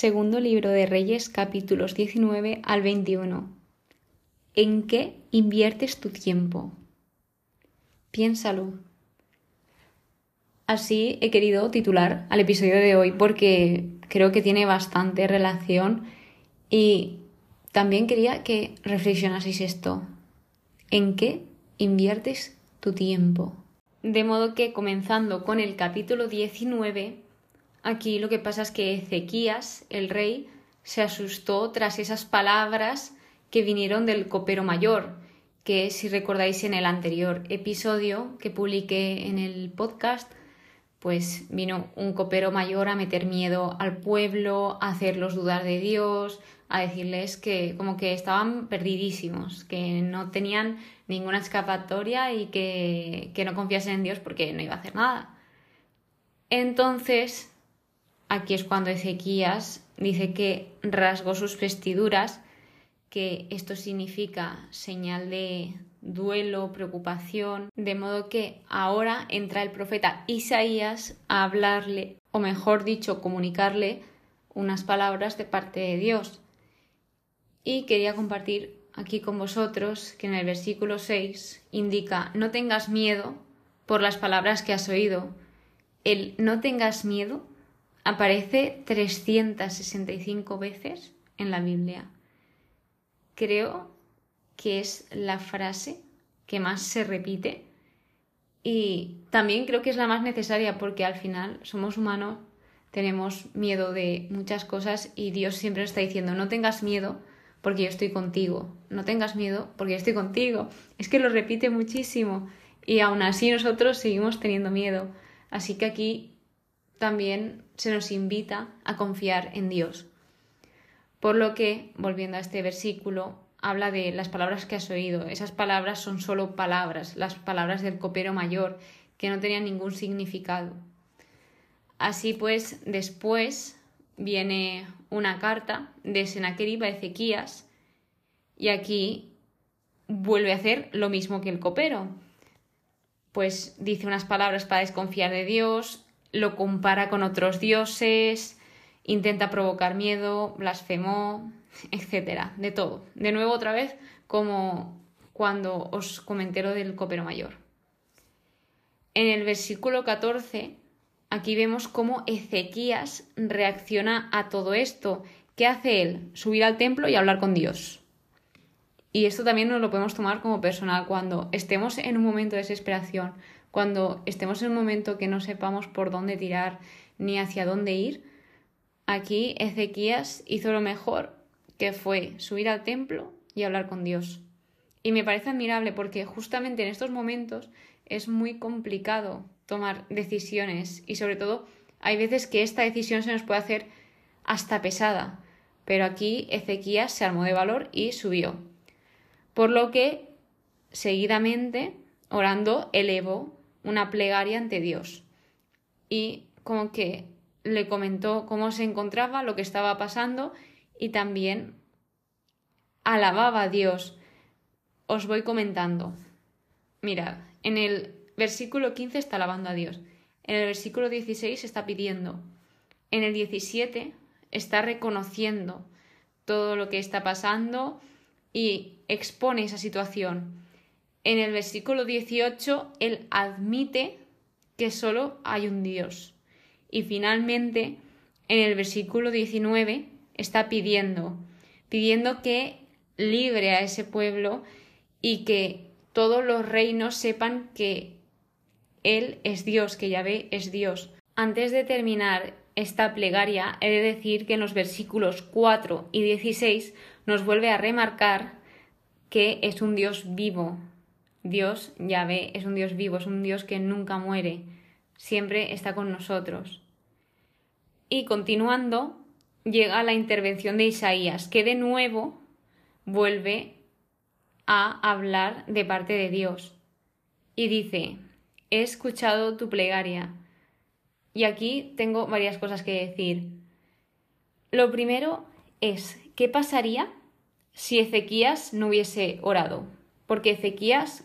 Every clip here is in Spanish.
Segundo libro de Reyes, capítulos 19 al 21. ¿En qué inviertes tu tiempo? Piénsalo. Así he querido titular al episodio de hoy porque creo que tiene bastante relación y también quería que reflexionaseis esto. ¿En qué inviertes tu tiempo? De modo que comenzando con el capítulo 19, aquí lo que pasa es que Ezequías, el rey, se asustó tras esas palabras que vinieron del copero mayor, que si recordáis en el anterior episodio que publiqué en el podcast, pues vino un copero mayor a meter miedo al pueblo, a hacerlos dudar de Dios, a decirles que como que estaban perdidísimos, que no tenían ninguna escapatoria y que, que no confiasen en Dios porque no iba a hacer nada. Entonces, aquí es cuando Ezequías dice que rasgó sus vestiduras, que esto significa señal de duelo, preocupación, de modo que ahora entra el profeta Isaías a hablarle, o mejor dicho, comunicarle unas palabras de parte de Dios. Y quería compartir aquí con vosotros que en el versículo 6 indica no tengas miedo por las palabras que has oído. El no tengas miedo aparece 365 veces en la Biblia. Creo que es la frase que más se repite y también creo que es la más necesaria porque al final somos humanos, tenemos miedo de muchas cosas y Dios siempre está diciendo no tengas miedo porque yo estoy contigo. No tengas miedo porque yo estoy contigo. Es que lo repite muchísimo y aún así nosotros seguimos teniendo miedo. Así que aquí también se nos invita a confiar en Dios. Por lo que, volviendo a este versículo, habla de las palabras que has oído. Esas palabras son solo palabras, las palabras del copero mayor, que no tenían ningún significado. Así pues, después viene una carta de Senaquerib a Ezequías y aquí vuelve a hacer lo mismo que el copero. Pues dice unas palabras para desconfiar de Dios, lo compara con otros dioses, intenta provocar miedo, blasfemó, etcétera, de todo. De nuevo otra vez como cuando os comenté lo del copero mayor. En el versículo 14 aquí vemos cómo Ezequías reacciona a todo esto. ¿Qué hace él? Subir al templo y hablar con Dios. Y esto también nos lo podemos tomar como personal cuando estemos en un momento de desesperación, cuando estemos en un momento que no sepamos por dónde tirar ni hacia dónde ir. Aquí Ezequías hizo lo mejor, que fue subir al templo y hablar con Dios. Y me parece admirable porque justamente en estos momentos es muy complicado tomar decisiones y sobre todo hay veces que esta decisión se nos puede hacer hasta pesada, pero aquí Ezequías se armó de valor y subió. Por lo que, seguidamente, orando, elevó una plegaria ante Dios y como que le comentó cómo se encontraba, lo que estaba pasando y también alababa a Dios. Os voy comentando. Mirad, en el versículo 15 está alabando a Dios. En el versículo 16 está pidiendo. En el 17 está reconociendo todo lo que está pasando y expone esa situación. En el versículo 18 él admite que solo hay un Dios. Y finalmente, en el versículo 19 está pidiendo, pidiendo que libre a ese pueblo y que todos los reinos sepan que él es Dios, que Yahvé es Dios. Antes de terminar esta plegaria, he de decir que en los versículos 4 y 16 nos vuelve a remarcar que es un Dios vivo. Dios, Yahvé, es un Dios vivo, es un Dios que nunca muere, siempre está con nosotros. Y continuando, llega la intervención de Isaías, que de nuevo vuelve a hablar de parte de Dios. Y dice, he escuchado tu plegaria. Y aquí tengo varias cosas que decir. Lo primero es, ¿qué pasaría si Ezequías no hubiese orado? Porque Ezequías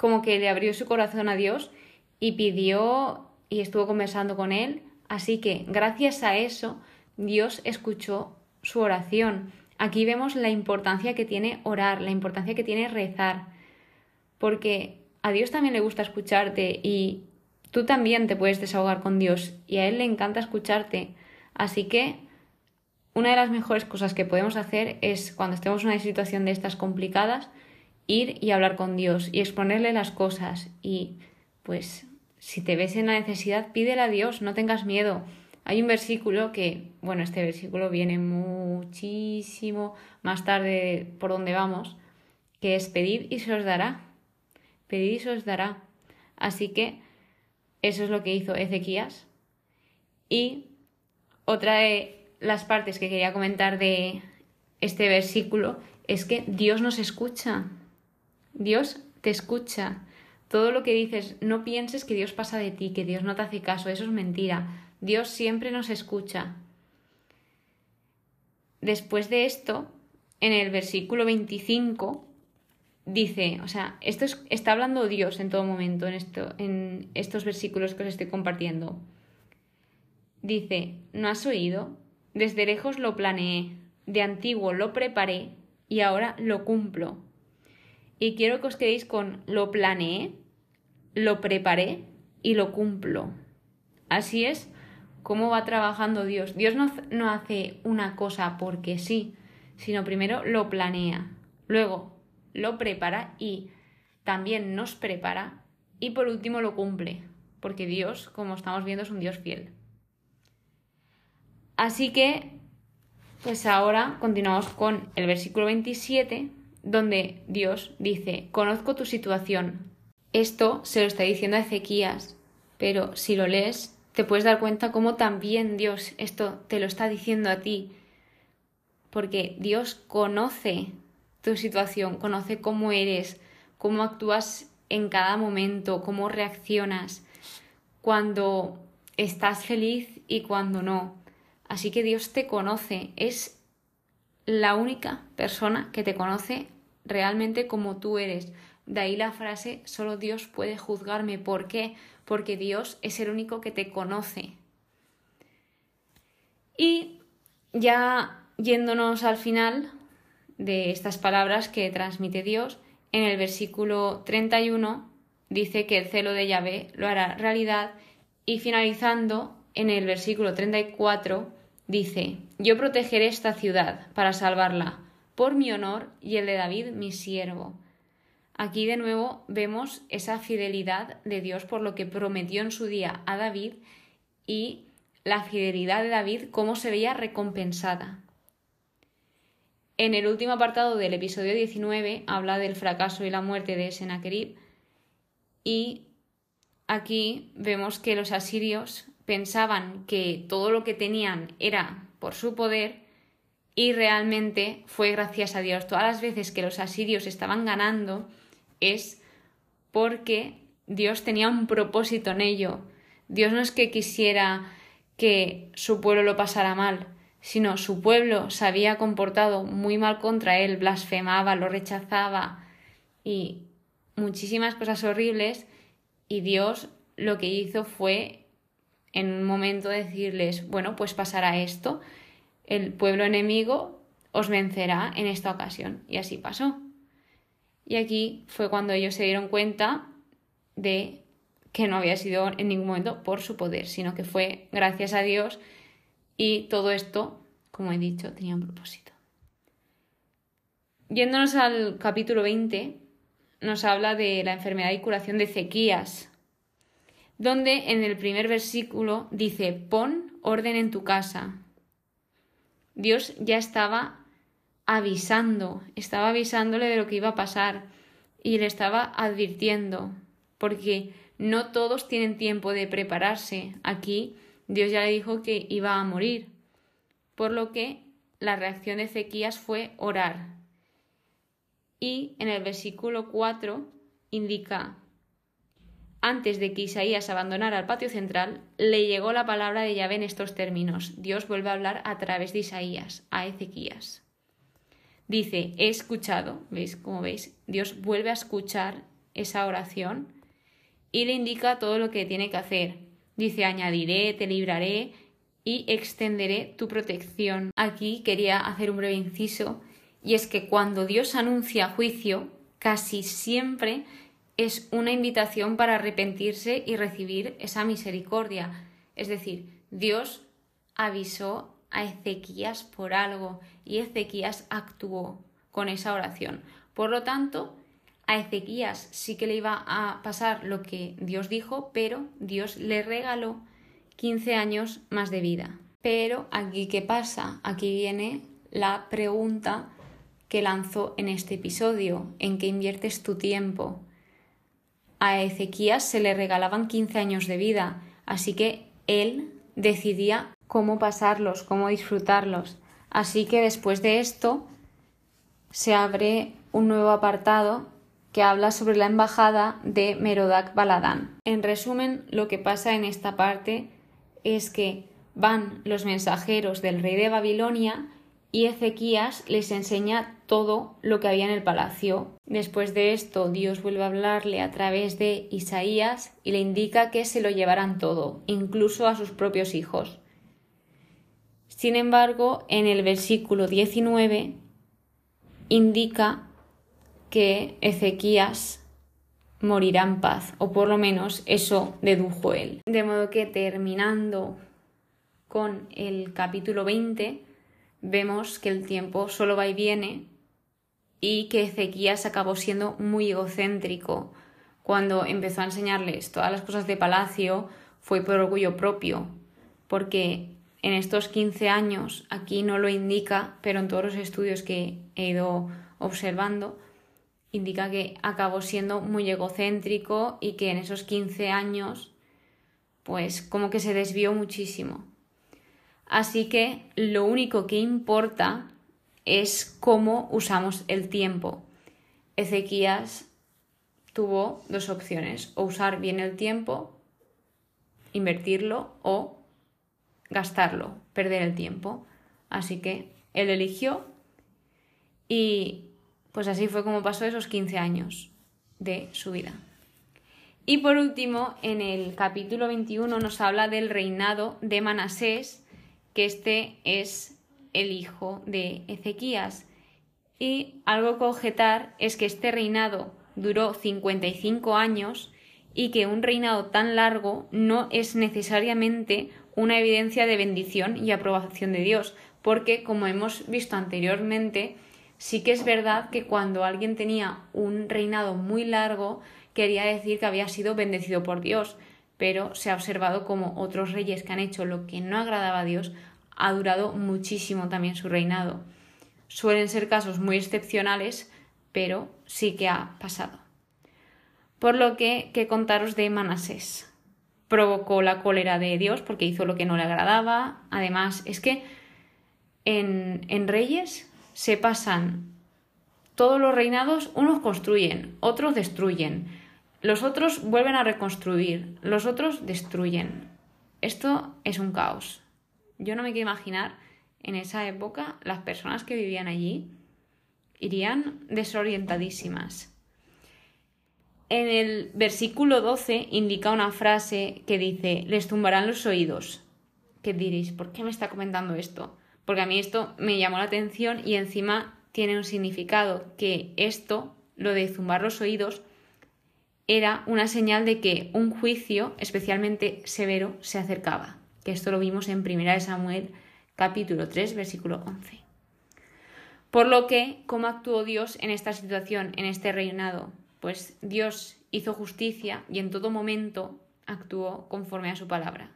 como que le abrió su corazón a Dios y pidió y estuvo conversando con él. Así que gracias a eso Dios escuchó su oración. Aquí vemos la importancia que tiene orar, la importancia que tiene rezar, porque a Dios también le gusta escucharte y tú también te puedes desahogar con Dios y a Él le encanta escucharte. Así que una de las mejores cosas que podemos hacer es cuando estemos en una situación de estas complicadas, ir y hablar con Dios y exponerle las cosas y pues si te ves en la necesidad, pídele a Dios, no tengas miedo. Hay un versículo que, bueno, este versículo viene muchísimo más tarde por donde vamos, que es pedid y se os dará. Pedid y se os dará. Así que eso es lo que hizo Ezequías. Y otra de las partes que quería comentar de este versículo es que Dios nos escucha. Dios te escucha. Todo lo que dices, no pienses que Dios pasa de ti, que Dios no te hace caso, eso es mentira. Dios siempre nos escucha. Después de esto, en el versículo 25, dice, o sea, esto está hablando Dios en todo momento, en, esto, en estos versículos que os estoy compartiendo. Dice, ¿no has oído? Desde lejos lo planeé, de antiguo lo preparé y ahora lo cumplo. Y quiero que os quedéis con lo planeé, lo preparé y lo cumplo. Así es cómo va trabajando Dios. Dios no, no hace una cosa porque sí, sino primero lo planea, luego lo prepara y también nos prepara y por último lo cumple, porque Dios, como estamos viendo, es un Dios fiel. Así que, pues ahora continuamos con el versículo 27, donde Dios dice, conozco tu situación. Esto se lo está diciendo a Ezequías, pero si lo lees te puedes dar cuenta cómo también Dios esto te lo está diciendo a ti, porque Dios conoce tu situación, conoce cómo eres, cómo actúas en cada momento, cómo reaccionas, cuando estás feliz y cuando no. Así que Dios te conoce, es la única persona que te conoce realmente como tú eres. De ahí la frase, solo Dios puede juzgarme. ¿Por qué? Porque Dios es el único que te conoce. Y ya yéndonos al final de estas palabras que transmite Dios, en el versículo 31 dice que el celo de Yahvé lo hará realidad y finalizando en el versículo 34 dice, yo protegeré esta ciudad para salvarla por mi honor y el de David mi siervo. Aquí de nuevo vemos esa fidelidad de Dios por lo que prometió en su día a David y la fidelidad de David cómo se veía recompensada. En el último apartado del episodio 19 habla del fracaso y la muerte de Sennacherib y aquí vemos que los asirios pensaban que todo lo que tenían era por su poder y realmente fue gracias a Dios. Todas las veces que los asirios estaban ganando es porque Dios tenía un propósito en ello. Dios no es que quisiera que su pueblo lo pasara mal, sino su pueblo se había comportado muy mal contra él, blasfemaba, lo rechazaba y muchísimas cosas horribles y Dios lo que hizo fue en un momento decirles, bueno, pues pasará esto, el pueblo enemigo os vencerá en esta ocasión y así pasó. Y aquí fue cuando ellos se dieron cuenta de que no había sido en ningún momento por su poder, sino que fue gracias a Dios y todo esto, como he dicho, tenía un propósito. Yéndonos al capítulo 20, nos habla de la enfermedad y curación de Ezequías, donde en el primer versículo dice, pon orden en tu casa. Dios ya estaba avisando, estaba avisándole de lo que iba a pasar y le estaba advirtiendo, porque no todos tienen tiempo de prepararse. Aquí Dios ya le dijo que iba a morir, por lo que la reacción de Ezequías fue orar. Y en el versículo 4 indica, antes de que Isaías abandonara el patio central, le llegó la palabra de Yahvé en estos términos. Dios vuelve a hablar a través de Isaías, a Ezequías dice, he escuchado, ¿veis? Como veis, Dios vuelve a escuchar esa oración y le indica todo lo que tiene que hacer. Dice, añadiré, te libraré y extenderé tu protección. Aquí quería hacer un breve inciso y es que cuando Dios anuncia juicio, casi siempre es una invitación para arrepentirse y recibir esa misericordia. Es decir, Dios avisó a Ezequías por algo y Ezequías actuó con esa oración. Por lo tanto, a Ezequías sí que le iba a pasar lo que Dios dijo, pero Dios le regaló 15 años más de vida. Pero aquí, ¿qué pasa? Aquí viene la pregunta que lanzó en este episodio, en qué inviertes tu tiempo. A Ezequías se le regalaban 15 años de vida, así que él decidía cómo pasarlos, cómo disfrutarlos. Así que después de esto se abre un nuevo apartado que habla sobre la embajada de Merodac Baladán. En resumen, lo que pasa en esta parte es que van los mensajeros del rey de Babilonia y Ezequías les enseña todo lo que había en el palacio. Después de esto, Dios vuelve a hablarle a través de Isaías y le indica que se lo llevarán todo, incluso a sus propios hijos. Sin embargo, en el versículo 19 indica que Ezequías morirá en paz, o por lo menos eso dedujo él. De modo que terminando con el capítulo 20, vemos que el tiempo solo va y viene y que Ezequías acabó siendo muy egocéntrico. Cuando empezó a enseñarles todas las cosas de palacio, fue por orgullo propio, porque en estos 15 años, aquí no lo indica, pero en todos los estudios que he ido observando, indica que acabó siendo muy egocéntrico y que en esos 15 años, pues como que se desvió muchísimo. Así que lo único que importa es cómo usamos el tiempo. Ezequías tuvo dos opciones, o usar bien el tiempo, invertirlo o gastarlo, perder el tiempo. Así que él eligió y pues así fue como pasó esos 15 años de su vida. Y por último, en el capítulo 21 nos habla del reinado de Manasés, que este es el hijo de Ezequías. Y algo que objetar es que este reinado duró 55 años y que un reinado tan largo no es necesariamente una evidencia de bendición y aprobación de Dios, porque como hemos visto anteriormente, sí que es verdad que cuando alguien tenía un reinado muy largo, quería decir que había sido bendecido por Dios, pero se ha observado como otros reyes que han hecho lo que no agradaba a Dios, ha durado muchísimo también su reinado. Suelen ser casos muy excepcionales, pero sí que ha pasado. Por lo que, contaros de Manasés. Provocó la cólera de Dios porque hizo lo que no le agradaba. Además, es que en Reyes se pasan todos los reinados, unos construyen, otros destruyen, los otros vuelven a reconstruir, los otros destruyen. Esto es un caos. Yo no me quiero imaginar en esa época las personas que vivían allí irían desorientadísimas. En el versículo 12 indica una frase que dice, les tumbarán los oídos. ¿Qué diréis? ¿Por qué me está comentando esto? Porque a mí esto me llamó la atención y encima tiene un significado que esto, lo de zumbar los oídos, era una señal de que un juicio especialmente severo se acercaba que esto lo vimos en 1 Samuel capítulo 3 versículo 11. Por lo que, ¿cómo actuó Dios en esta situación, en este reinado? Pues Dios hizo justicia y en todo momento actuó conforme a su palabra.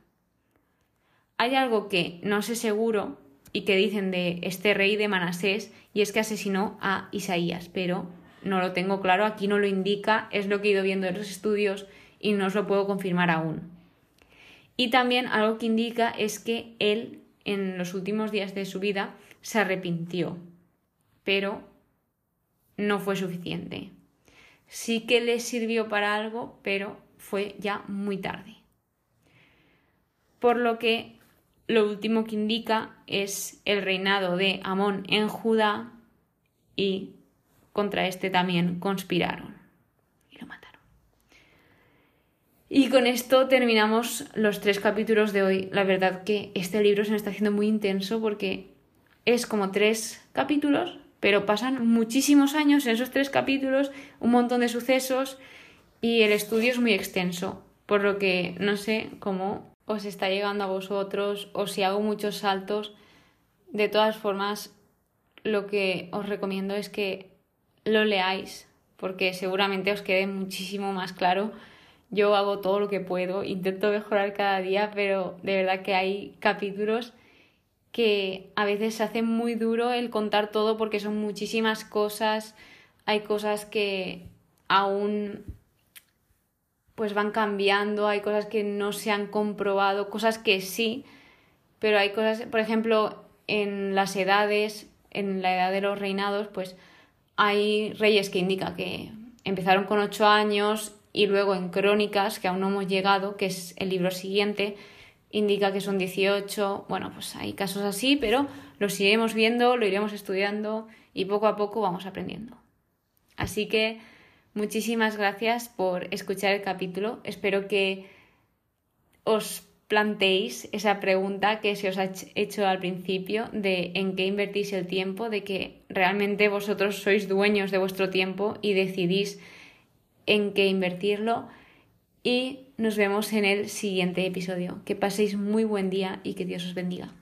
Hay algo que no sé seguro y que dicen de este rey de Manasés y es que asesinó a Isaías, pero no lo tengo claro, aquí no lo indica, es lo que he ido viendo en los estudios y no os lo puedo confirmar aún. Y también algo que indica es que él en los últimos días de su vida se arrepintió, pero no fue suficiente. Sí que le sirvió para algo, pero fue ya muy tarde. Por lo que lo último que indica es el reinado de Amón en Judá y contra este también conspiraron y lo mataron. Y con esto terminamos los tres capítulos de hoy. La verdad que este libro se me está haciendo muy intenso porque es como tres capítulos, pero pasan muchísimos años en esos tres capítulos, un montón de sucesos y el estudio es muy extenso, por lo que no sé cómo os está llegando a vosotros o si hago muchos saltos. De todas formas, lo que os recomiendo es que lo leáis, porque seguramente os quede muchísimo más claro. Yo hago todo lo que puedo, intento mejorar cada día, pero de verdad que hay capítulos que a veces se hace muy duro el contar todo porque son muchísimas cosas, hay cosas que aún pues van cambiando, hay cosas que no se han comprobado, cosas que sí, pero hay cosas, por ejemplo, en las edades, en la edad de los reinados, pues hay reyes que indica que empezaron con ocho años y luego en Crónicas, que aún no hemos llegado, que es el libro siguiente, indica que son 18. Bueno, pues hay casos así, pero los iremos viendo, lo iremos estudiando y poco a poco vamos aprendiendo. Así que muchísimas gracias por escuchar el capítulo. Espero que os planteéis esa pregunta que se os ha hecho al principio de en qué invertís el tiempo, de que realmente vosotros sois dueños de vuestro tiempo y decidís en qué invertirlo y nos vemos en el siguiente episodio. Que paséis muy buen día y que Dios os bendiga.